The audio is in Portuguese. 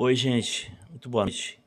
Oi, gente. Muito boa noite.